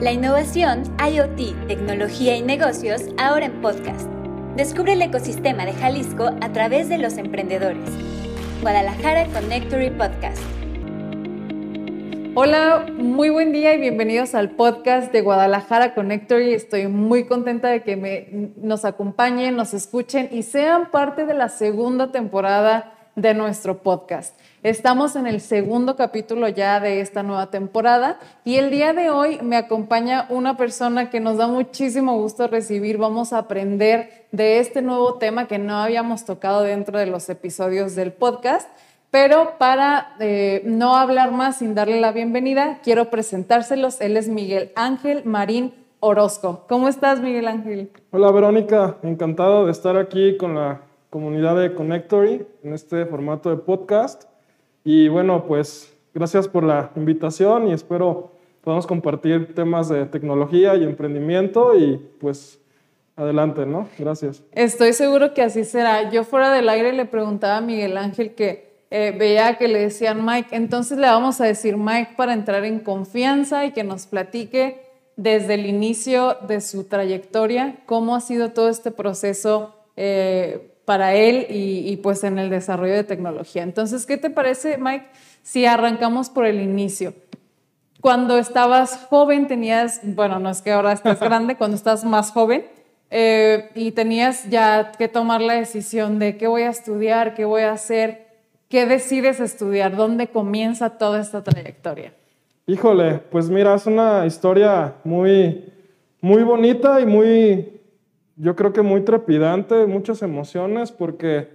La innovación, IoT, tecnología y negocios ahora en podcast. Descubre el ecosistema de Jalisco a través de los emprendedores. Guadalajara Connectory Podcast. Hola, muy buen día y bienvenidos al podcast de Guadalajara Connectory. Estoy muy contenta de que me, nos acompañen, nos escuchen y sean parte de la segunda temporada de nuestro podcast. Estamos en el segundo capítulo ya de esta nueva temporada y el día de hoy me acompaña una persona que nos da muchísimo gusto recibir. Vamos a aprender de este nuevo tema que no habíamos tocado dentro de los episodios del podcast. Pero para eh, no hablar más sin darle la bienvenida, quiero presentárselos. Él es Miguel Ángel Marín Orozco. ¿Cómo estás, Miguel Ángel? Hola, Verónica. Encantado de estar aquí con la comunidad de Connectory en este formato de podcast. Y bueno, pues gracias por la invitación y espero podamos compartir temas de tecnología y emprendimiento y pues adelante, ¿no? Gracias. Estoy seguro que así será. Yo fuera del aire le preguntaba a Miguel Ángel que eh, veía que le decían Mike, entonces le vamos a decir Mike para entrar en confianza y que nos platique desde el inicio de su trayectoria, cómo ha sido todo este proceso eh, para él y, pues en el desarrollo de tecnología. Entonces, ¿qué te parece, Mike, si arrancamos por el inicio? Cuando estabas joven tenías, bueno, no es que ahora estés grande, cuando estás más joven eh, y tenías ya que tomar la decisión de qué voy a estudiar, qué voy a hacer, qué decides estudiar, dónde comienza toda esta trayectoria. Híjole, pues mira, es una historia muy, muy bonita y muy yo creo que muy trepidante, muchas emociones, porque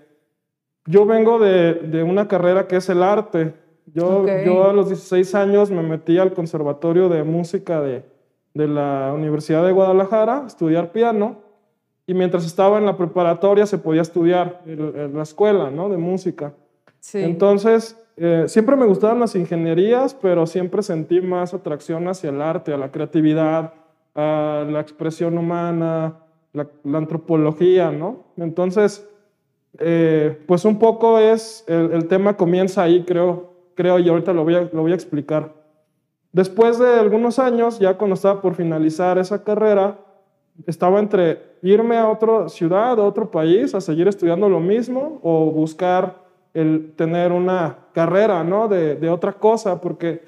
yo vengo de, una carrera que es el arte. Yo, yo a los 16 años me metí al Conservatorio de Música de, la Universidad de Guadalajara a estudiar piano. Y mientras estaba en la preparatoria se podía estudiar en, la escuela ¿no? de música. Entonces, eh, siempre me gustaban las ingenierías, pero siempre sentí más atracción hacia el arte, a la creatividad, a la expresión humana, la, antropología, ¿no? Entonces, eh, pues un poco es, el, tema comienza ahí, creo, creo, y ahorita lo voy, a, lo voy a explicar. Después de algunos años, ya cuando estaba por finalizar esa carrera, estaba entre irme a otra ciudad, a otro país, a seguir estudiando lo mismo, o buscar el tener una carrera, ¿no? De, de otra cosa, porque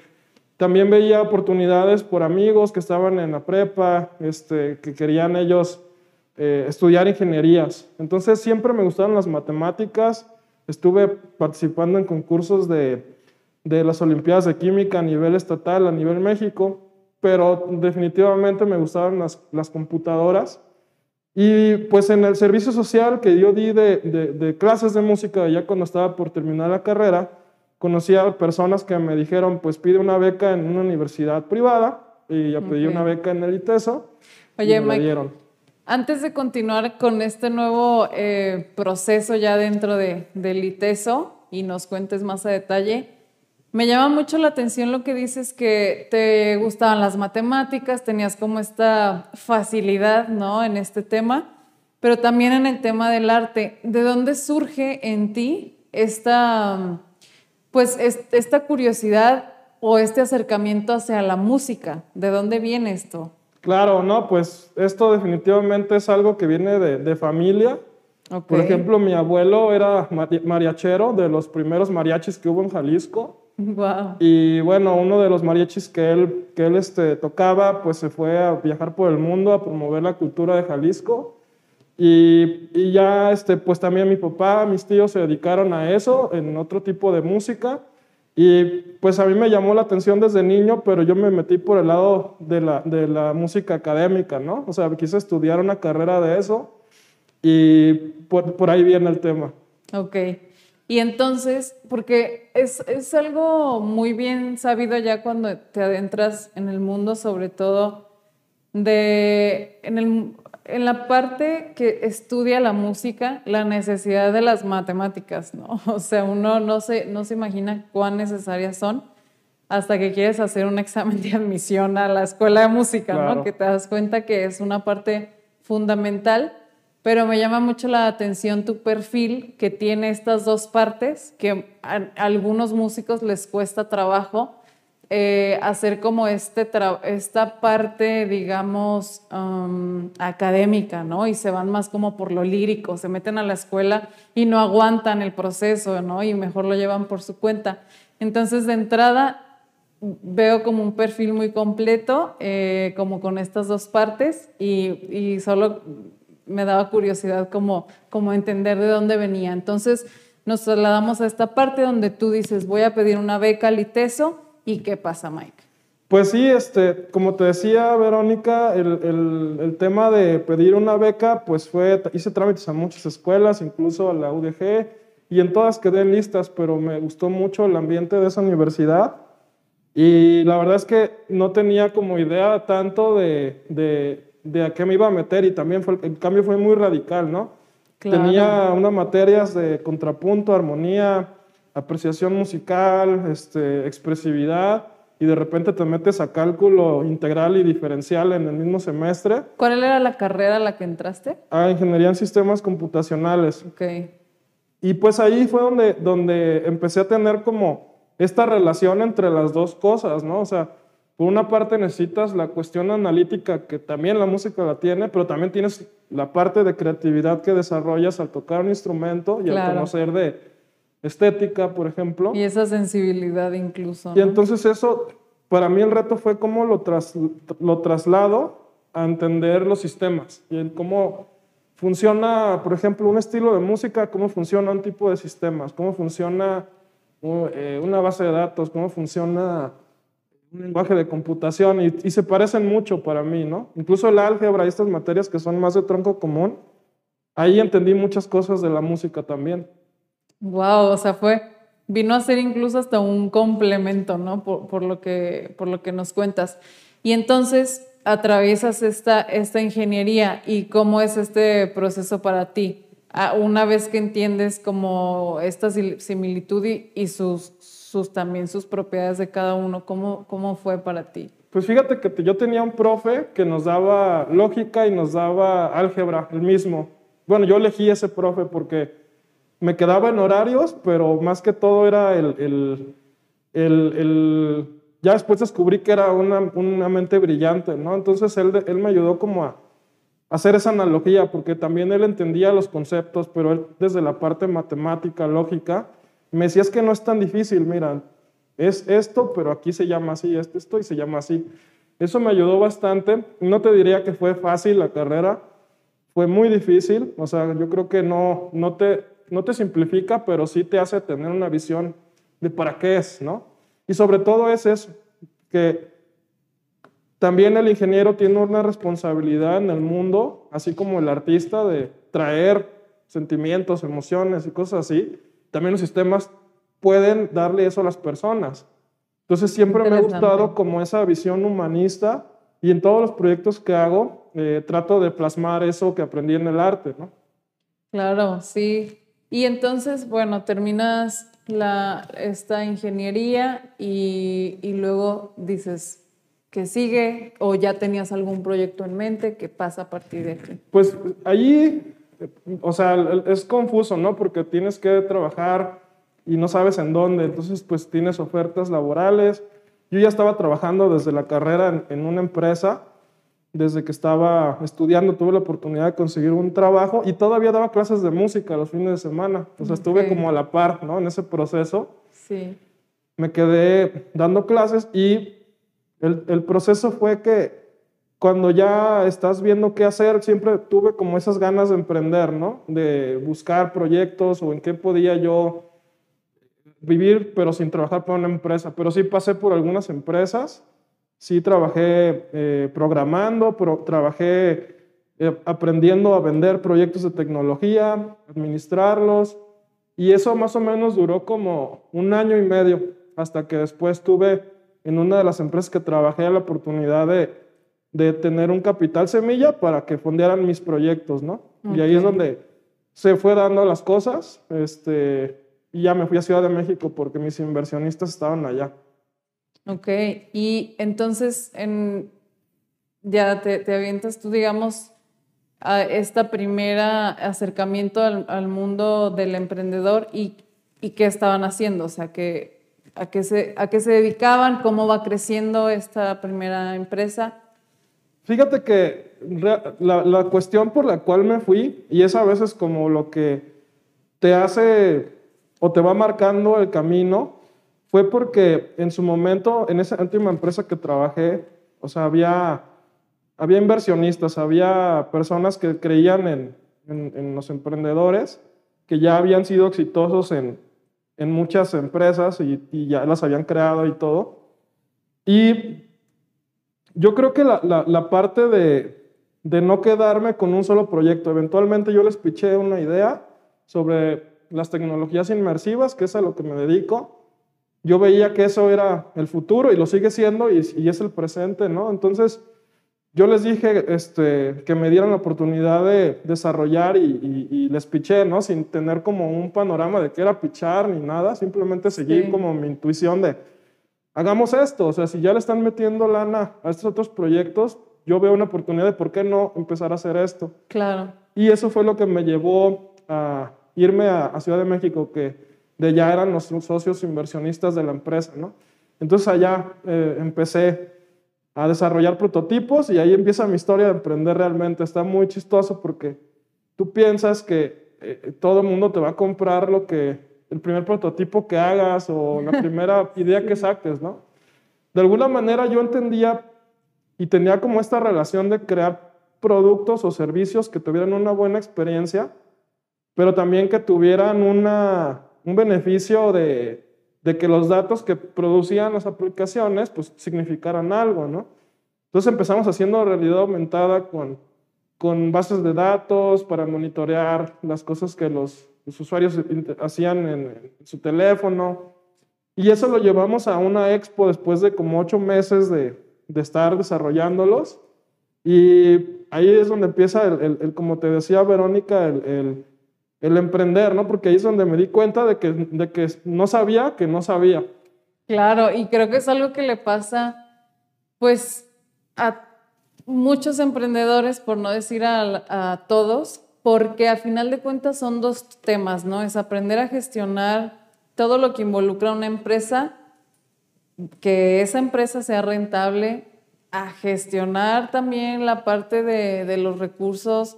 también veía oportunidades por amigos que estaban en la prepa, este, que querían ellos eh, estudiar ingenierías. Entonces siempre me gustaron las matemáticas, estuve participando en concursos de, de las Olimpiadas de Química a nivel estatal, a nivel México, pero definitivamente me gustaban las, las computadoras. Y pues en el servicio social que yo di de, de, clases de música, ya cuando estaba por terminar la carrera, conocí a personas que me dijeron, pues pide una beca en una universidad privada, y ya pedí una beca en el ITESO. Oye, y me dieron. Antes de continuar con este nuevo eh, proceso ya dentro de, del ITESO y nos cuentes más a detalle, me llama mucho la atención lo que dices que te gustaban las matemáticas, tenías como esta facilidad ¿no? en este tema, pero también en el tema del arte. ¿De dónde surge en ti esta, pues, esta curiosidad o este acercamiento hacia la música? ¿De dónde viene esto? Claro, no, pues esto definitivamente es algo que viene de, familia. Por ejemplo, mi abuelo era mariachero de los primeros mariachis que hubo en Jalisco. Wow. Y bueno, uno de los mariachis que él, que él este, tocaba, pues se fue a viajar por el mundo a promover la cultura de Jalisco. Y, y, ya, este, pues también mi papá, mis tíos se dedicaron a eso, en otro tipo de música. Y pues a mí me llamó la atención desde niño, pero yo me metí por el lado de la, de la música académica, ¿no? O sea, quise estudiar una carrera de eso y por, por ahí viene el tema. Ok. Y entonces, porque es, es, algo muy bien sabido ya cuando te adentras en el mundo, sobre todo de, en el, en la parte que estudia la música, la necesidad de las matemáticas, ¿no? O sea, uno no se, no se imagina cuán necesarias son hasta que quieres hacer un examen de admisión a la escuela de música, ¿no? Que te das cuenta que es una parte fundamental, pero me llama mucho la atención tu perfil que tiene estas dos partes que a algunos músicos les cuesta trabajo eh, hacer como este esta parte, digamos, académica, ¿no? Y se van más como por lo lírico, se meten a la escuela y no aguantan el proceso, ¿no? Y mejor lo llevan por su cuenta. Entonces, de entrada, veo como un perfil muy completo, eh, como con estas dos partes, y, y, solo me daba curiosidad como, como entender de dónde venía. Entonces, nos trasladamos a esta parte donde tú dices, voy a pedir una beca al ITESO, ¿Y qué pasa, Mike? Pues sí, este, como te decía Verónica, el, el, tema de pedir una beca, pues fue, hice trámites a muchas escuelas, incluso a la UDG, y en todas quedé en listas, pero me gustó mucho el ambiente de esa universidad. Y la verdad es que no tenía como idea tanto de, de, de a qué me iba a meter y también fue, el cambio fue muy radical, ¿no? Tenía unas materias de contrapunto, armonía, apreciación musical, este, expresividad, y de repente te metes a cálculo integral y diferencial en el mismo semestre. ¿Cuál era la carrera a la que entraste? A Ingeniería en Sistemas Computacionales. Ok. Y pues ahí fue donde, donde empecé a tener como esta relación entre las dos cosas, ¿no? O sea, por una parte necesitas la cuestión analítica, que también la música la tiene, pero también tienes la parte de creatividad que desarrollas al tocar un instrumento y al conocer de estética, por ejemplo. Y esa sensibilidad incluso. Y entonces eso, para mí el reto fue cómo lo, lo traslado a entender los sistemas y cómo funciona, por ejemplo, un estilo de música, cómo funciona un tipo de sistemas, cómo funciona eh, una base de datos, cómo funciona un lenguaje de computación y, y, se parecen mucho para mí, ¿no? Incluso el álgebra y estas materias que son más de tronco común, ahí entendí muchas cosas de la música también. Wow, o sea, fue, vino a ser incluso hasta un complemento, ¿no? Por, lo, que, por lo que nos cuentas. Y entonces atraviesas esta, esta ingeniería y cómo es este proceso para ti. Una vez que entiendes como esta similitud y, sus, sus, también sus propiedades de cada uno, ¿cómo, ¿cómo fue para ti? Pues fíjate que yo tenía un profe que nos daba lógica y nos daba álgebra, el mismo. Bueno, yo elegí ese profe porque me quedaba en horarios, pero más que todo era el, el, el, ya después descubrí que era una, una mente brillante, ¿no? Entonces él, él me ayudó como a hacer esa analogía, porque también él entendía los conceptos, pero él desde la parte matemática, lógica, me decía, es que no es tan difícil, mira, es esto, pero aquí se llama así, esto, esto y se llama así. Eso me ayudó bastante. No te diría que fue fácil la carrera, fue muy difícil, o sea, yo creo que no, no te no te simplifica, pero sí te hace tener una visión de para qué es, ¿no? Y sobre todo es eso, que también el ingeniero tiene una responsabilidad en el mundo, así como el artista, de traer sentimientos, emociones y cosas así. También los sistemas pueden darle eso a las personas. Entonces siempre me ha gustado como esa visión humanista y en todos los proyectos que hago eh, trato de plasmar eso que aprendí en el arte, ¿no? Claro, sí. Y entonces, bueno, terminas la, esta ingeniería y, y luego dices, ¿qué sigue? ¿O ya tenías algún proyecto en mente? ¿Qué pasa a partir de aquí? Pues allí, o sea, es confuso, ¿no? Porque tienes que trabajar y no sabes en dónde, entonces pues tienes ofertas laborales. Yo ya estaba trabajando desde la carrera en, en una empresa desde que estaba estudiando tuve la oportunidad de conseguir un trabajo y todavía daba clases de música los fines de semana. O sea, estuve como a la par, ¿no? En ese proceso. Sí. Me quedé dando clases y el, el proceso fue que cuando ya estás viendo qué hacer, siempre tuve como esas ganas de emprender, ¿no? De buscar proyectos o en qué podía yo vivir, pero sin trabajar para una empresa. Pero sí pasé por algunas empresas Sí trabajé eh, programando, trabajé eh, aprendiendo a vender proyectos de tecnología, administrarlos, y eso más o menos duró como un año y medio, hasta que después tuve en una de las empresas que trabajé la oportunidad de, de tener un capital semilla para que fondearan mis proyectos, ¿no? Y ahí es donde se fue dando las cosas, este, y ya me fui a Ciudad de México porque mis inversionistas estaban allá. Ok, y entonces en, ya te, te, avientas tú, digamos, a esta primera acercamiento al, al mundo del emprendedor y, y, qué estaban haciendo, o sea, que a qué se, a qué se dedicaban, cómo va creciendo esta primera empresa. Fíjate que la, la, cuestión por la cual me fui, y es a veces como lo que te hace o te va marcando el camino, fue porque en su momento, en esa última empresa que trabajé, o sea, había, había inversionistas, había personas que creían en, en, los emprendedores, que ya habían sido exitosos en, en muchas empresas y, ya las habían creado y todo. Y yo creo que la, la, parte de, de, no quedarme con un solo proyecto, eventualmente yo les piché una idea sobre las tecnologías inmersivas, que es a lo que me dedico. Yo veía que eso era el futuro y lo sigue siendo y, y es el presente, ¿no? Entonces, yo les dije este, que me dieran la oportunidad de desarrollar y, y, les piché, ¿no? Sin tener como un panorama de qué era pichar ni nada, simplemente seguir como mi intuición de hagamos esto. O sea, si ya le están metiendo lana a estos otros proyectos, yo veo una oportunidad de por qué no empezar a hacer esto. Claro. Y eso fue lo que me llevó a irme a, Ciudad de México, que de ya eran los socios inversionistas de la empresa, ¿no? Entonces allá eh, empecé a desarrollar prototipos y ahí empieza mi historia de emprender realmente. Está muy chistoso porque tú piensas que eh, todo el mundo te va a comprar lo que el primer prototipo que hagas o la primera idea que saques, ¿no? De alguna manera yo entendía y tenía como esta relación de crear productos o servicios que tuvieran una buena experiencia, pero también que tuvieran una, un beneficio de, de que los datos que producían las aplicaciones pues significaran algo, ¿no? Entonces empezamos haciendo realidad aumentada con, con bases de datos para monitorear las cosas que los usuarios hacían en, su teléfono. Y eso lo llevamos a una expo después de como ocho meses de, de estar desarrollándolos. Y ahí es donde empieza, el, el, como te decía Verónica, el, emprender, ¿no? Porque ahí es donde me di cuenta de que, de que no sabía que no sabía. Claro, y creo que es algo que le pasa, pues, a muchos emprendedores, por no decir a, a todos, porque a final de cuentas son dos temas, ¿no? Es aprender a gestionar todo lo que involucra una empresa, que esa empresa sea rentable, a gestionar también la parte de, los recursos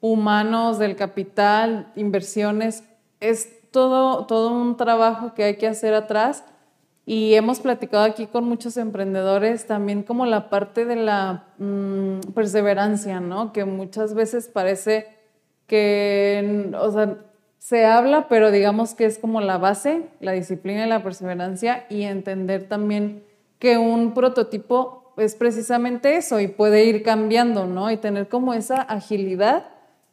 humanos, del capital, inversiones. Es todo, todo un trabajo que hay que hacer atrás. Y hemos platicado aquí con muchos emprendedores también como la parte de la mm, perseverancia, ¿no? Que muchas veces parece que, o sea, se habla, pero digamos que es como la base, la disciplina y la perseverancia y entender también que un prototipo es precisamente eso y puede ir cambiando, ¿no? Y tener como esa agilidad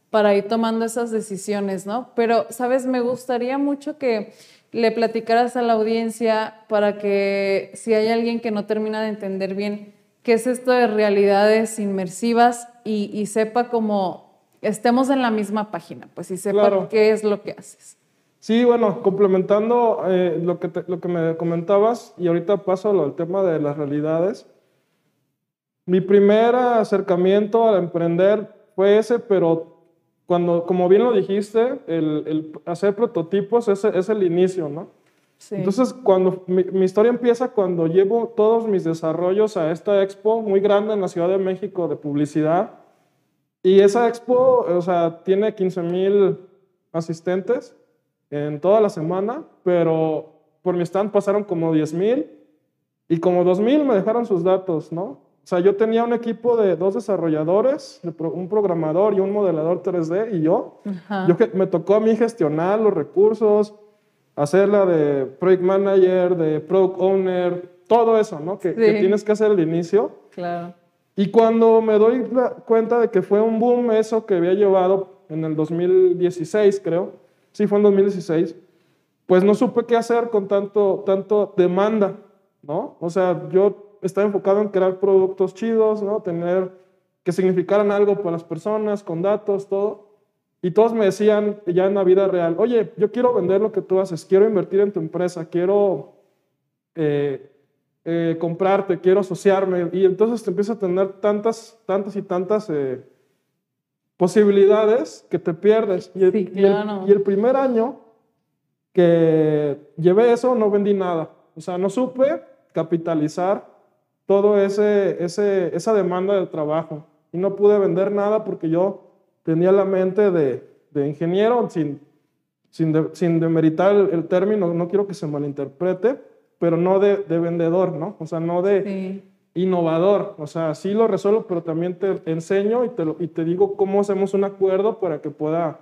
para ir tomando esas decisiones, ¿no? Pero, ¿sabes? Me gustaría mucho que le platicaras a la audiencia para que si hay alguien que no termina de entender bien qué es esto de realidades inmersivas y, y sepa cómo estemos en la misma página, pues y sepa qué es lo que haces. Sí, bueno, complementando eh, lo, que lo que me comentabas, y ahorita paso al tema de las realidades. Mi primer acercamiento al emprender fue ese, pero cuando, como bien lo dijiste, el, el hacer prototipos es, es, el inicio, ¿no? Sí. Entonces, cuando mi, mi, historia empieza cuando llevo todos mis desarrollos a esta expo muy grande en la Ciudad de México de publicidad, y esa expo, o sea, tiene 15 mil asistentes en toda la semana, pero por mi stand pasaron como 10 mil y como 2 mil me dejaron sus datos, ¿no? O sea, yo tenía un equipo de dos desarrolladores, un programador y un modelador 3D y yo. Yo me tocó a mí gestionar los recursos, hacerla de project manager, de product owner, todo eso, ¿no? Que, que tienes que hacer al inicio. Claro. Y cuando me doy cuenta de que fue un boom eso que había llevado en el 2016, creo, sí fue en 2016, pues no supe qué hacer con tanto, tanto demanda, ¿no? O sea, yo estaba enfocado en crear productos chidos, ¿no? Tener que significaran algo para las personas, con datos, todo. Y todos me decían ya en la vida real, oye, yo quiero vender lo que tú haces, quiero invertir en tu empresa, quiero eh, eh, comprarte, quiero asociarme. Y entonces te empiezas a tener tantas, tantas y tantas eh, posibilidades que te pierdes. Y el, y, el, primer año que llevé eso no vendí nada. O sea, no supe capitalizar todo ese, ese, esa demanda de trabajo y no pude vender nada porque yo tenía la mente de, de ingeniero, sin, sin, sin demeritar el, término, no quiero que se malinterprete, pero no de, de vendedor, ¿no? O sea, no de innovador. O sea, sí lo resuelvo, pero también te enseño y te, y te digo cómo hacemos un acuerdo para que pueda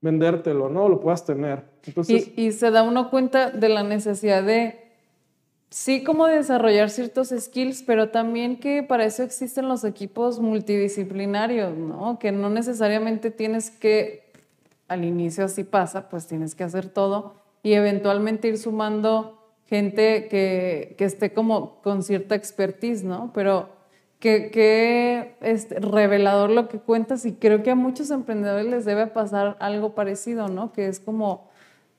vendértelo, ¿no? Lo puedas tener. Entonces, y, y se da uno cuenta de la necesidad de sí como desarrollar ciertos skills, pero también que para eso existen los equipos multidisciplinarios, ¿no? Que no necesariamente tienes que, al inicio así pasa, pues tienes que hacer todo y eventualmente ir sumando gente que, que esté como con cierta expertise, ¿no? Pero que, que es revelador lo que cuentas y creo que a muchos emprendedores les debe pasar algo parecido, ¿no? Que es como,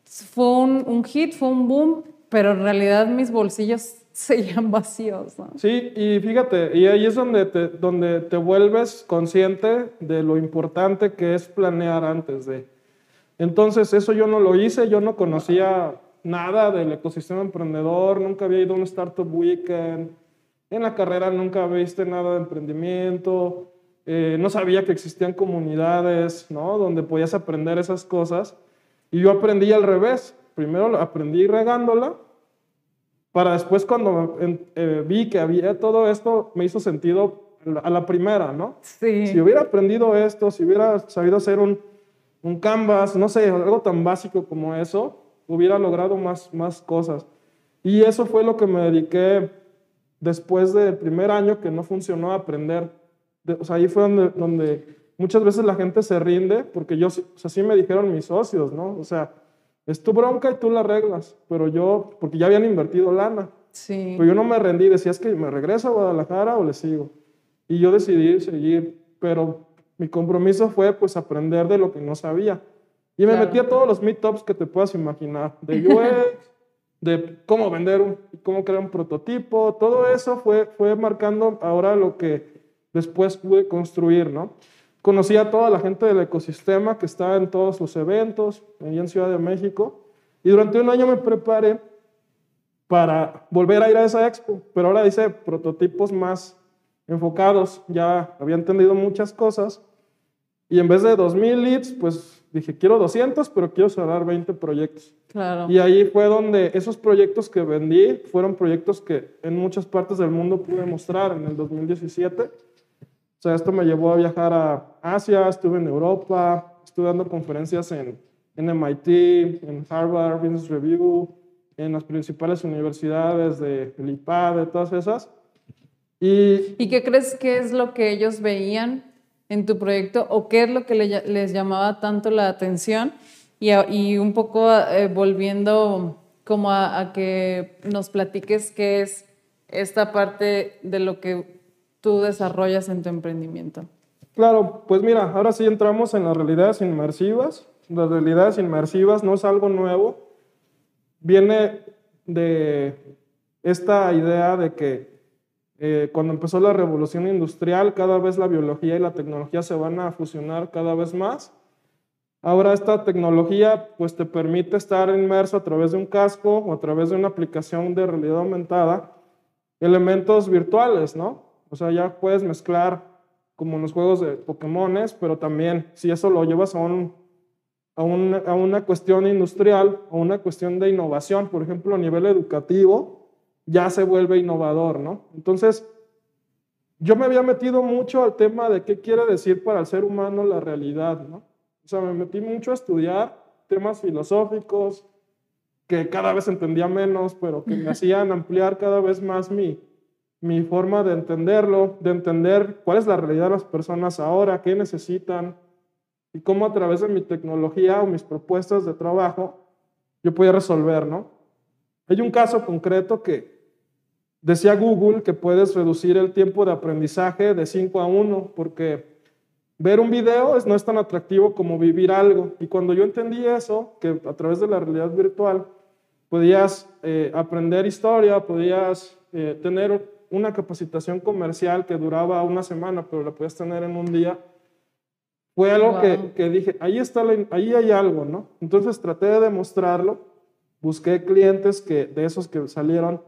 fue un, un hit, fue un boom, pero en realidad mis bolsillos seguían vacíos. ¿no? Sí, y fíjate, y ahí es donde te, donde te vuelves consciente de lo importante que es planear antes de. Entonces, eso yo no lo hice, yo no conocía nada del ecosistema emprendedor, nunca había ido a un Startup Weekend, en la carrera nunca viste nada de emprendimiento, eh, no sabía que existían comunidades, ¿no? Donde podías aprender esas cosas. Y yo aprendí al revés primero aprendí regándola, para después cuando eh, vi que había todo esto, me hizo sentido a la primera, ¿no? Sí. Si hubiera aprendido esto, si hubiera sabido hacer un, un canvas, no sé, algo tan básico como eso, hubiera logrado más, más cosas. Y eso fue lo que me dediqué después del primer año que no funcionó a aprender. o sea, ahí fue donde, donde muchas veces la gente se rinde, porque yo, o sea, así me dijeron mis socios, ¿no? O sea, es tu bronca y tú la arreglas, pero yo, porque ya habían invertido lana. Sí. Pero yo no me rendí, decía, es que me regreso a Guadalajara o le sigo. Y yo decidí seguir, pero mi compromiso fue pues aprender de lo que no sabía. Y me metí a todos los meetups que te puedas imaginar, de UX, de cómo vender, un, cómo crear un prototipo, todo eso fue, fue marcando ahora lo que después pude construir, ¿no? Conocí a toda la gente del ecosistema que estaba en todos los eventos, ahí en Ciudad de México, y durante un año me preparé para volver a ir a esa expo, pero ahora hice prototipos más enfocados, ya había entendido muchas cosas, y en vez de 2.000 leads, pues dije, quiero 200, pero quiero cerrar 20 proyectos. Claro. Y ahí fue donde esos proyectos que vendí fueron proyectos que en muchas partes del mundo pude mostrar en el 2017 o sea, esto me llevó a viajar a Asia, estuve en Europa, estuve dando conferencias en, en MIT, en Harvard Business Review, en las principales universidades de IPAD, de todas esas. Y, ¿Y qué crees que es lo que ellos veían en tu proyecto o qué es lo que les llamaba tanto la atención? Y, y un poco eh, volviendo como a, a que nos platiques qué es esta parte de lo que tú desarrollas en tu emprendimiento? Claro, pues mira, ahora sí entramos en las realidades inmersivas. Las realidades inmersivas no es algo nuevo, viene de esta idea de que eh, cuando empezó la revolución industrial, cada vez la biología y la tecnología se van a fusionar cada vez más. Ahora esta tecnología pues te permite estar inmerso a través de un casco o a través de una aplicación de realidad aumentada, elementos virtuales, ¿no? O sea, ya puedes mezclar como en los juegos de Pokémones, pero también si eso lo llevas a, un, a, a una cuestión industrial o una cuestión de innovación, por ejemplo, a nivel educativo, ya se vuelve innovador, ¿no? Entonces, yo me había metido mucho al tema de qué quiere decir para el ser humano la realidad, ¿no? O sea, me metí mucho a estudiar temas filosóficos que cada vez entendía menos, pero que me hacían ampliar cada vez más mi, mi forma de entenderlo, de entender cuál es la realidad de las personas ahora, qué necesitan y cómo a través de mi tecnología o mis propuestas de trabajo yo podía resolver, ¿no? Hay un caso concreto que decía Google que puedes reducir el tiempo de aprendizaje de 5 a 1 porque ver un video no es tan atractivo como vivir algo. Y cuando yo entendí eso, que a través de la realidad virtual podías eh, aprender historia, podías eh, tener una capacitación comercial que duraba una semana, pero la puedes tener en un día, fue algo que, que, dije, ahí, está ahí hay algo, ¿no? Entonces traté de demostrarlo busqué clientes que, de esos que salieron,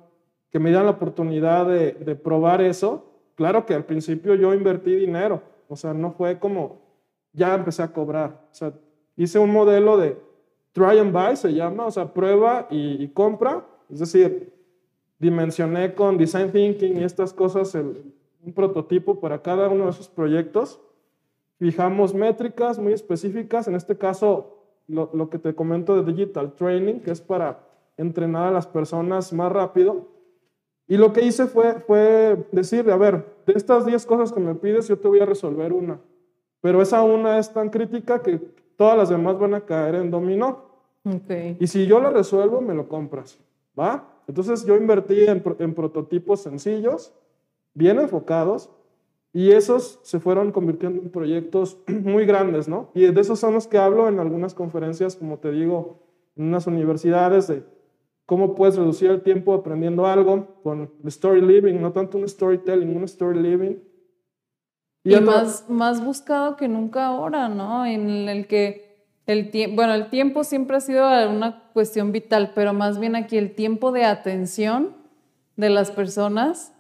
que me dieran la oportunidad de, de probar eso. Claro que al principio yo invertí dinero, o sea, no fue como ya empecé a cobrar. O sea, hice un modelo de try and buy, se llama, o sea, prueba y, compra. Es decir, dimensioné con design thinking y estas cosas un prototipo para cada uno de esos proyectos. Fijamos métricas muy específicas, en este caso lo, lo, que te comento de digital training, que es para entrenar a las personas más rápido. Y lo que hice fue, fue decirle, a ver, de estas 10 cosas que me pides, yo te voy a resolver una. Pero esa una es tan crítica que todas las demás van a caer en dominó. Okay. Y si yo la resuelvo, me lo compras. ¿Va? Entonces yo invertí en, en prototipos sencillos, bien enfocados, y esos se fueron convirtiendo en proyectos muy grandes, ¿no? Y de esos son los que hablo en algunas conferencias, como te digo, en unas universidades, de cómo puedes reducir el tiempo aprendiendo algo con story living, no tanto un storytelling, un story living, y, más, más buscado que nunca ahora, ¿no? En el que el bueno, el tiempo siempre ha sido una cuestión vital, pero más bien aquí el tiempo de atención de las personas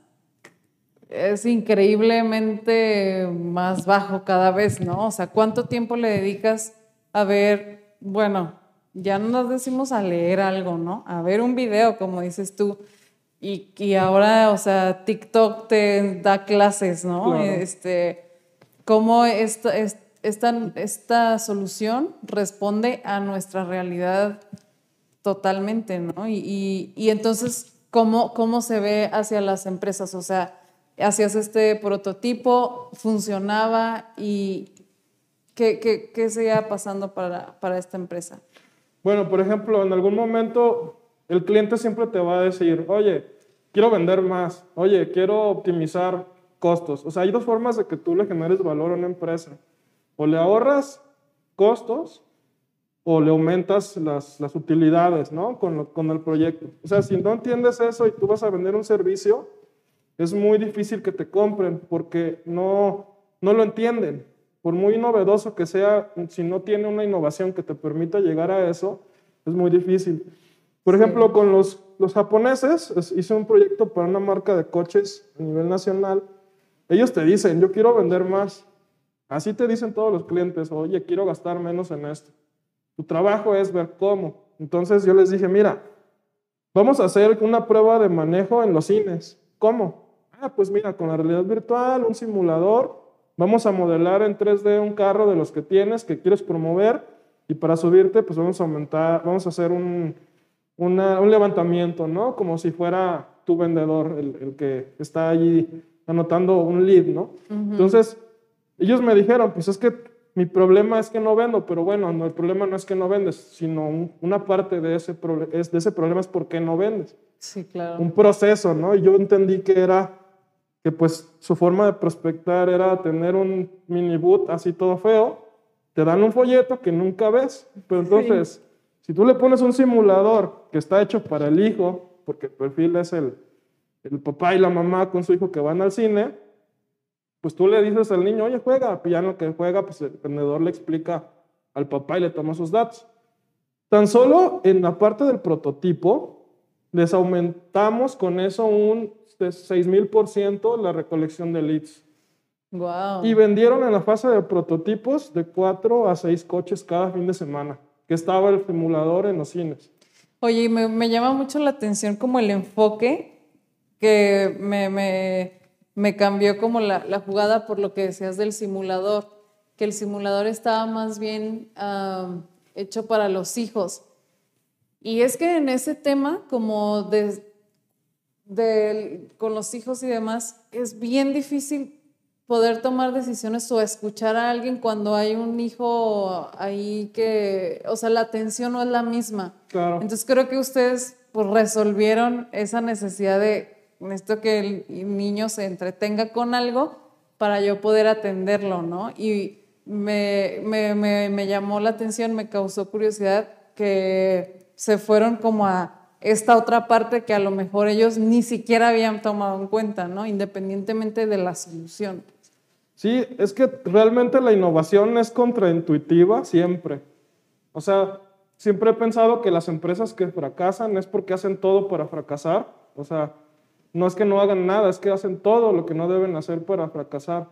es increíblemente más bajo cada vez, ¿no? O sea, ¿cuánto tiempo le dedicas a ver, bueno, ya no nos decimos a leer algo, ¿no? A ver un video, como dices tú. Y, y, ahora, o sea, TikTok te da clases, ¿no? Este, cómo esta, esta, esta solución responde a nuestra realidad totalmente, ¿no? Y, entonces, ¿cómo, ¿cómo se ve hacia las empresas? O sea, hacías este prototipo, funcionaba y ¿qué, qué, qué seguía pasando para, para esta empresa? Bueno, por ejemplo, en algún momento el cliente siempre te va a decir, oye, quiero vender más, oye, quiero optimizar costos. O sea, hay dos formas de que tú le generes valor a una empresa. O le ahorras costos o le aumentas las, las utilidades, ¿no? Con, con el proyecto. O sea, si no entiendes eso y tú vas a vender un servicio, es muy difícil que te compren porque no, no lo entienden. Por muy novedoso que sea, si no tiene una innovación que te permita llegar a eso, es muy difícil. Por ejemplo, con los, los japoneses, hice un proyecto para una marca de coches a nivel nacional. Ellos te dicen, yo quiero vender más. Así te dicen todos los clientes, oye, quiero gastar menos en esto. Tu trabajo es ver cómo. Entonces yo les dije, mira, vamos a hacer una prueba de manejo en los cines. ¿Cómo? Ah, pues mira, con la realidad virtual, un simulador, vamos a modelar en 3D un carro de los que tienes, que quieres promover, y para subirte, pues vamos a aumentar, vamos a hacer un, un levantamiento, ¿no? Como si fuera tu vendedor, el, que está allí anotando un lead, ¿no? Entonces, ellos me dijeron, pues es que mi problema es que no vendo, pero bueno, no, el problema no es que no vendes, sino una parte de ese, es, de ese problema es por qué no vendes. Sí, claro. Un proceso, ¿no? Y yo entendí que era, que pues su forma de prospectar era tener un mini boot así todo feo, te dan un folleto que nunca ves, pero entonces... Si tú le pones un simulador que está hecho para el hijo, porque el perfil es el, el papá y la mamá con su hijo que van al cine, pues tú le dices al niño, oye, juega, piano que juega, pues el vendedor le explica al papá y le toma sus datos. Tan solo en la parte del prototipo, les aumentamos con eso un 6000% la recolección de leads. Wow. Y vendieron en la fase de prototipos de 4 a 6 coches cada fin de semana que estaba el simulador en los cines. Oye, me, me llama mucho la atención como el enfoque que me, me, me cambió como la, la, jugada por lo que decías del simulador, que el simulador estaba más bien hecho para los hijos. Y es que en ese tema, como de, de, con los hijos y demás, es bien difícil poder tomar decisiones o escuchar a alguien cuando hay un hijo ahí que, o sea, la atención no es la misma. Claro. Entonces creo que ustedes pues, resolvieron esa necesidad de esto que el niño se entretenga con algo para yo poder atenderlo, ¿no? Y me, me, me, me llamó la atención, me causó curiosidad que se fueron como a esta otra parte que a lo mejor ellos ni siquiera habían tomado en cuenta, ¿no? Independientemente de la solución. Sí, es que realmente la innovación es contraintuitiva siempre. O sea, siempre he pensado que las empresas que fracasan es porque hacen todo para fracasar. O sea, no es que no hagan nada, es que hacen todo lo que no deben hacer para fracasar.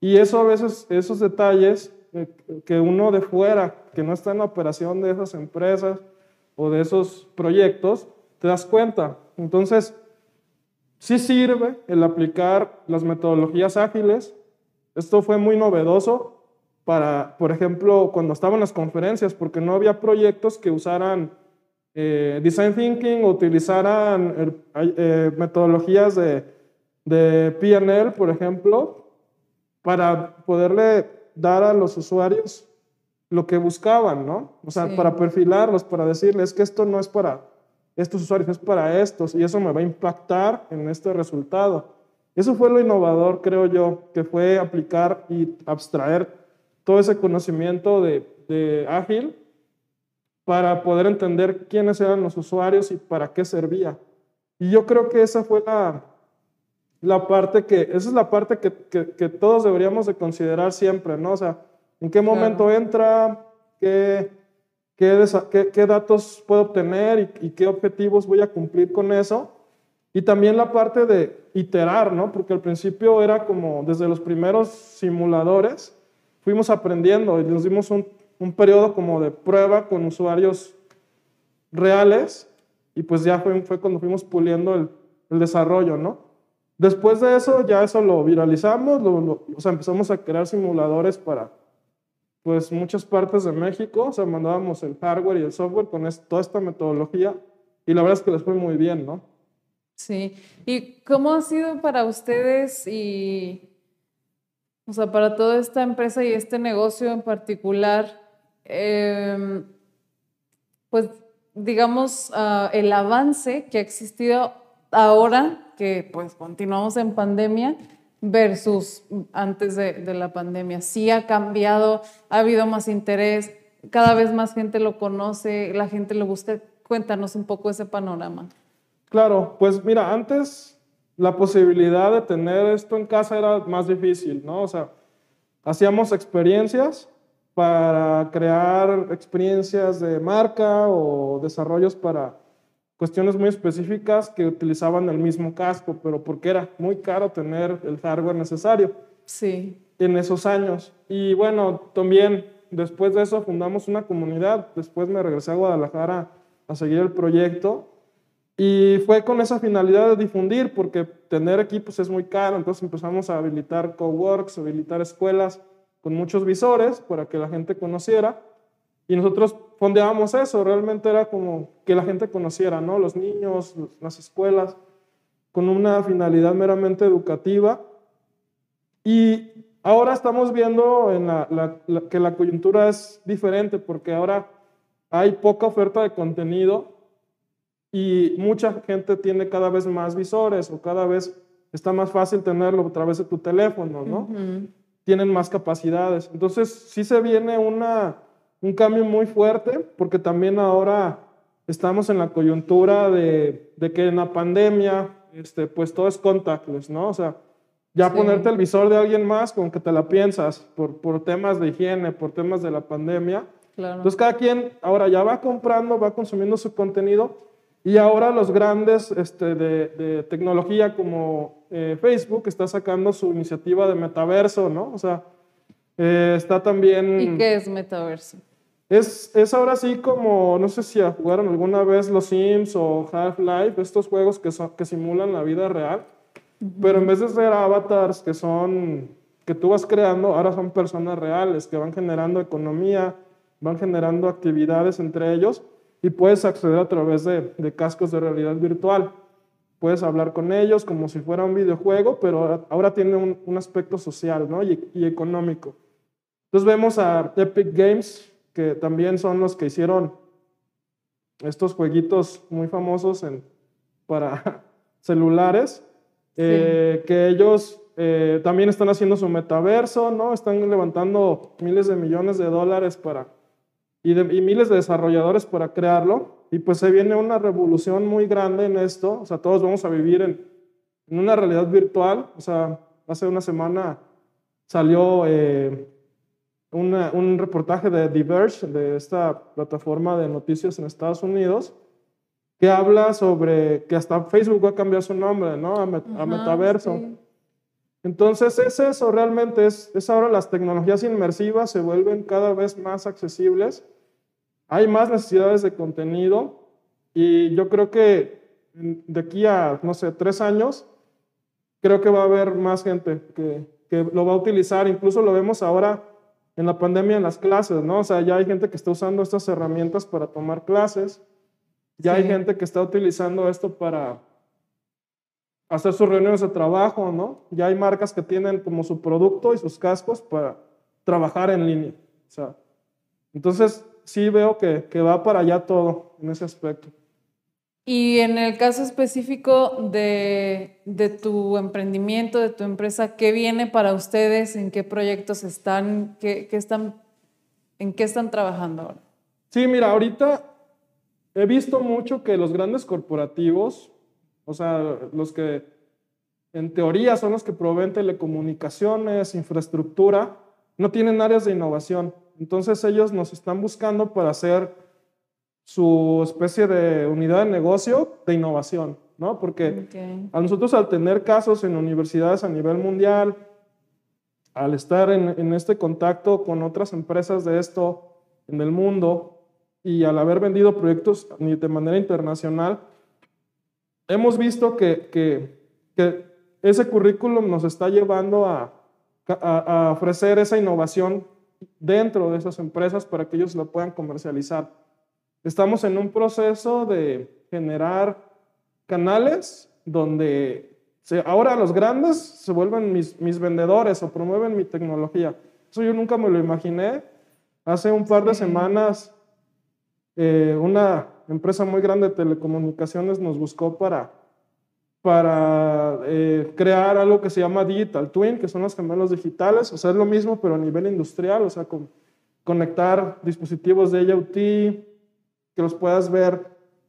Y eso a veces, esos detalles eh, que uno de fuera, que no está en la operación de esas empresas o de esos proyectos, te das cuenta. Entonces, sí sirve el aplicar las metodologías ágiles. Esto fue muy novedoso para, por ejemplo, cuando estaban las conferencias, porque no había proyectos que usaran eh, design thinking utilizaran eh, metodologías de, de PNL, por ejemplo, para poderle dar a los usuarios lo que buscaban, ¿no? O sea, para perfilarlos, para decirles que esto no es para estos usuarios, es para estos, y eso me va a impactar en este resultado. Eso fue lo innovador, creo yo, que fue aplicar y abstraer todo ese conocimiento de, ágil para poder entender quiénes eran los usuarios y para qué servía. Y yo creo que esa fue la, la parte que, esa es la parte que, que, todos deberíamos de considerar siempre, ¿no? O sea, en qué momento entra, qué, qué, qué, datos puedo obtener y, y, qué objetivos voy a cumplir con eso. Y también la parte de iterar, ¿no? Porque al principio era como desde los primeros simuladores, fuimos aprendiendo y nos dimos un, un periodo como de prueba con usuarios reales y pues ya fue, fue cuando fuimos puliendo el, el, desarrollo, ¿no? Después de eso, ya eso lo viralizamos, lo, o sea, empezamos a crear simuladores para pues muchas partes de México, o sea, mandábamos el hardware y el software con toda esta metodología y la verdad es que les fue muy bien, ¿no? Sí, ¿y cómo ha sido para ustedes y o sea, para toda esta empresa y este negocio en particular, em, pues digamos, ah, el avance que ha existido ahora, que pues continuamos en pandemia, versus antes de, de, la pandemia. Sí ha cambiado, ha habido más interés, cada vez más gente lo conoce, la gente lo busca. Cuéntanos un poco ese panorama. Claro, pues mira, antes la posibilidad de tener esto en casa era más difícil, ¿no? O sea, hacíamos experiencias para crear experiencias de marca o desarrollos para cuestiones muy específicas que utilizaban el mismo casco, pero porque era muy caro tener el hardware necesario. Sí. En esos años. Y bueno, también después de eso fundamos una comunidad. Después me regresé a Guadalajara a seguir el proyecto y fue con esa finalidad de difundir, porque tener equipos es muy caro, entonces empezamos a habilitar coworks, habilitar escuelas con muchos visores para que la gente conociera. Y nosotros fondeábamos eso, realmente era como que la gente conociera, ¿no? Los niños, las escuelas, con una finalidad meramente educativa. Y ahora estamos viendo en que la coyuntura es diferente, porque ahora hay poca oferta de contenido y mucha gente tiene cada vez más visores o cada vez está más fácil tenerlo a través de tu teléfono, ¿no? Tienen más capacidades. Entonces, sí se viene una, un cambio muy fuerte porque también ahora estamos en la coyuntura de, de que en la pandemia, este, pues todo es contactless, ¿no? O sea, ya ponerte el visor de alguien más, como que te la piensas por, por temas de higiene, por temas de la pandemia. Claro. Entonces, cada quien ahora ya va comprando, va consumiendo su contenido y ahora los grandes este, de, tecnología como eh, Facebook está sacando su iniciativa de metaverso, ¿no? O sea, eh, está también... ¿Y qué es metaverso? Es, es ahora sí como, no sé si jugaron alguna vez los Sims o Half-Life, estos juegos que, son, que simulan la vida real, pero en vez de ser avatars que son, que tú vas creando, ahora son personas reales que van generando economía, van generando actividades entre ellos y puedes acceder a través de, cascos de realidad virtual. Puedes hablar con ellos como si fuera un videojuego, pero ahora tiene un, aspecto social ¿no? y, económico. Entonces vemos a Epic Games, que también son los que hicieron estos jueguitos muy famosos en, para celulares, eh, que ellos eh, también están haciendo su metaverso, ¿no? Están levantando miles de millones de dólares para y, miles de desarrolladores para crearlo. Y pues se viene una revolución muy grande en esto. O sea, todos vamos a vivir en, en una realidad virtual. O sea, hace una semana salió eh, un reportaje de Diverge, de esta plataforma de noticias en Estados Unidos, que habla sobre que hasta Facebook va a cambiar su nombre, ¿no? A, metaverso. Entonces es eso, realmente es, es ahora las tecnologías inmersivas se vuelven cada vez más accesibles, hay más necesidades de contenido y yo creo que de aquí a, no sé, tres años, creo que va a haber más gente que, que lo va a utilizar, incluso lo vemos ahora en la pandemia en las clases, ¿no? O sea, ya hay gente que está usando estas herramientas para tomar clases, ya hay gente que está utilizando esto para hacer sus reuniones de trabajo, ¿no? Ya hay marcas que tienen como su producto y sus cascos para trabajar en línea. O sea, entonces sí veo que, que va para allá todo en ese aspecto. Y en el caso específico de, de, tu emprendimiento, de tu empresa, ¿qué viene para ustedes? ¿En qué proyectos están? ¿Qué, qué están ¿En qué están trabajando ahora? Sí, mira, ahorita he visto mucho que los grandes corporativos, o sea, los que en teoría son los que proveen telecomunicaciones, infraestructura, no tienen áreas de innovación. Entonces ellos nos están buscando para hacer su especie de unidad de negocio de innovación, ¿no? Porque a nosotros al tener casos en universidades a nivel mundial, al estar en, este contacto con otras empresas de esto en el mundo y al haber vendido proyectos de manera internacional, hemos visto que, que, ese currículum nos está llevando a, a ofrecer esa innovación dentro de esas empresas para que ellos la puedan comercializar. Estamos en un proceso de generar canales donde ahora los grandes se vuelven mis, mis, vendedores o promueven mi tecnología. Eso yo nunca me lo imaginé. Hace un par de semanas eh, una empresa muy grande de telecomunicaciones nos buscó para, para eh, crear algo que se llama Digital Twin, que son los gemelos digitales. O sea, es lo mismo, pero a nivel industrial, o sea, con, conectar dispositivos de IoT, que los puedas ver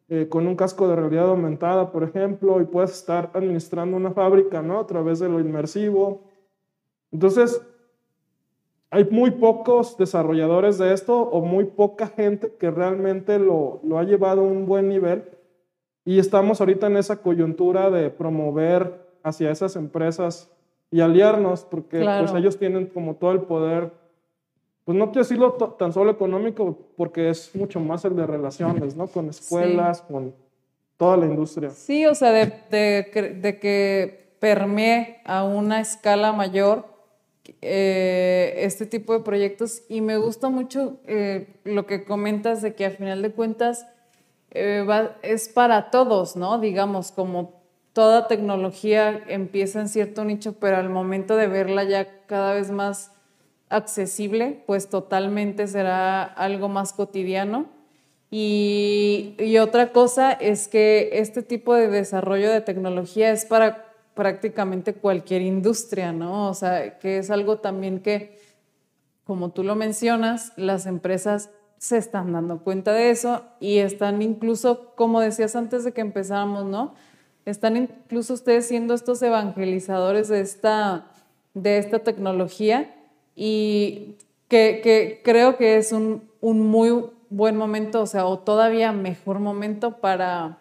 eh, con un casco de realidad aumentada, por ejemplo, y puedas estar administrando una fábrica, ¿no? A través de lo inmersivo. Entonces, hay muy pocos desarrolladores de esto o muy poca gente que realmente lo, lo ha llevado a un buen nivel y estamos ahorita en esa coyuntura de promover hacia esas empresas y aliarnos porque pues, ellos tienen como todo el poder pues no quiero decirlo tan solo económico, porque es mucho más el de relaciones, ¿no? Con escuelas, con toda la industria. Sí, o sea, de, de, que permee a una escala mayor eh, este tipo de proyectos. Y me gusta mucho eh, lo que comentas de que a final de cuentas eh, es para todos, ¿no? Digamos, como toda tecnología empieza en cierto nicho, pero al momento de verla ya cada vez más accesible, pues totalmente será algo más cotidiano. Y, otra cosa es que este tipo de desarrollo de tecnología es para prácticamente cualquier industria, ¿no? O sea, que es algo también que, como tú lo mencionas, las empresas se están dando cuenta de eso y están incluso, como decías antes de que empezáramos, ¿no? Están incluso ustedes siendo estos evangelizadores de esta, de esta tecnología y que, creo que es un, muy buen momento, o sea, o todavía mejor momento para,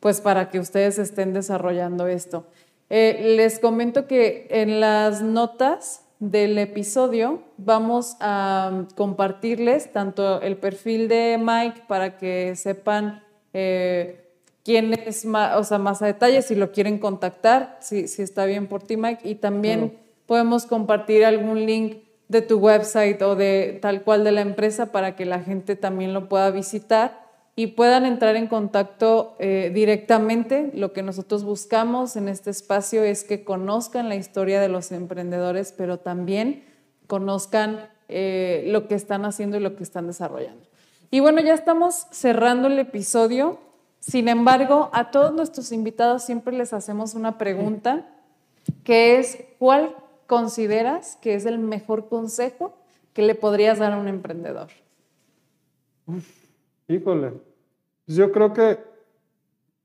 pues, para que ustedes estén desarrollando esto. Eh, les comento que en las notas del episodio vamos a compartirles tanto el perfil de Mike para que sepan eh, quién es más, o sea, más a detalle, si lo quieren contactar, si, si está bien por ti, Mike, y también podemos compartir algún link de tu website o de tal cual de la empresa para que la gente también lo pueda visitar y puedan entrar en contacto eh, directamente. Lo que nosotros buscamos en este espacio es que conozcan la historia de los emprendedores, pero también conozcan eh, lo que están haciendo y lo que están desarrollando. Y bueno, ya estamos cerrando el episodio. Sin embargo, a todos nuestros invitados siempre les hacemos una pregunta, que es, ¿cuál consideras que es el mejor consejo que le podrías dar a un emprendedor? Híjole, yo creo que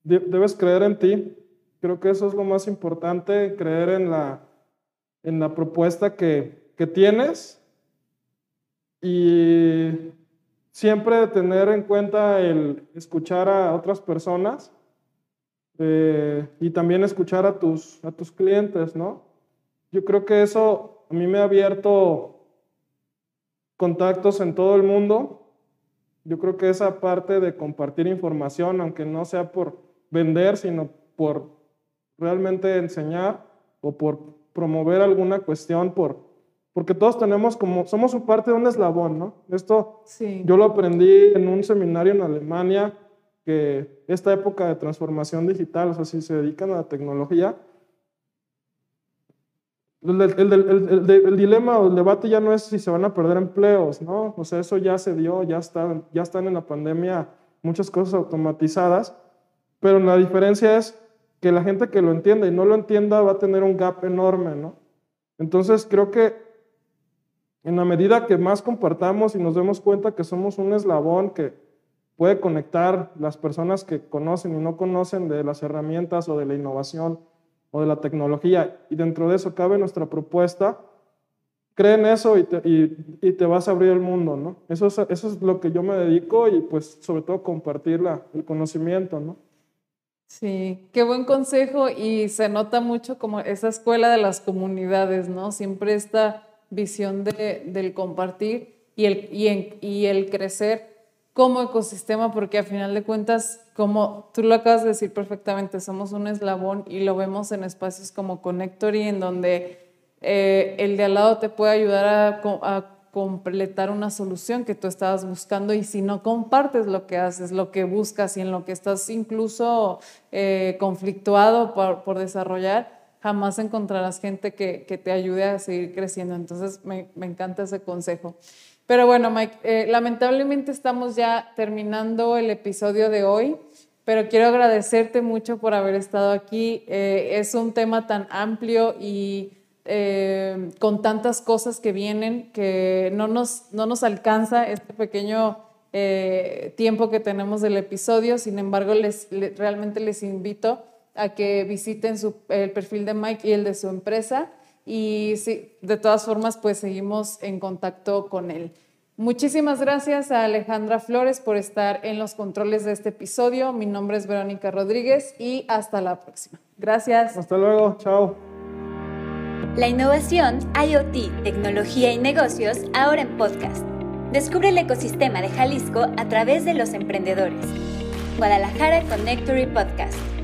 debes creer en ti. Creo que eso es lo más importante, creer en la, en la propuesta que, que tienes y siempre tener en cuenta el escuchar a otras personas eh, y también escuchar a tus, a tus clientes, ¿no? Yo creo que eso a mí me ha abierto contactos en todo el mundo. Yo creo que esa parte de compartir información, aunque no sea por vender, sino por realmente enseñar o por promover alguna cuestión, por, porque todos tenemos como, somos un parte de un eslabón, ¿no? Esto yo lo aprendí en un seminario en Alemania, que esta época de transformación digital, o sea, si se dedican a la tecnología, el, el, dilema o el debate ya no es si se van a perder empleos, ¿no? O sea, eso ya se dio, ya están, ya están en la pandemia muchas cosas automatizadas, pero la diferencia es que la gente que lo entienda y no lo entienda va a tener un gap enorme, ¿no? Entonces creo que en la medida que más compartamos y nos demos cuenta que somos un eslabón que puede conectar las personas que conocen y no conocen de las herramientas o de la innovación, o de la tecnología y dentro de eso cabe nuestra propuesta, cree en eso y te, y, te vas a abrir el mundo, ¿no? Eso es, eso es lo que yo me dedico y pues sobre todo compartir la, el conocimiento, ¿no? Sí, qué buen consejo y se nota mucho como esa escuela de las comunidades, ¿no? Siempre esta visión de, del compartir y el, y, y el crecer como ecosistema, porque a final de cuentas, como tú lo acabas de decir perfectamente, somos un eslabón y lo vemos en espacios como Connectory, en donde eh, el de al lado te puede ayudar a, completar una solución que tú estabas buscando y si no compartes lo que haces, lo que buscas y en lo que estás incluso eh, conflictuado por, por, desarrollar, jamás encontrarás gente que, que, te ayude a seguir creciendo. Entonces, me, me encanta ese consejo. Pero bueno, Mike, eh, lamentablemente estamos ya terminando el episodio de hoy, pero quiero agradecerte mucho por haber estado aquí. Eh, es un tema tan amplio y eh, con tantas cosas que vienen que no nos, no nos alcanza este pequeño tiempo que tenemos del episodio. Sin embargo, les, realmente les invito a que visiten el perfil de Mike y el de su empresa y sí, de todas formas, pues seguimos en contacto con él. Muchísimas gracias a Alejandra Flores por estar en los controles de este episodio. Mi nombre es Verónica Rodríguez y hasta la próxima. Gracias. Hasta luego, chao. La innovación, IoT, tecnología y negocios ahora en podcast. Descubre el ecosistema de Jalisco a través de los emprendedores. Guadalajara Connectory Podcast.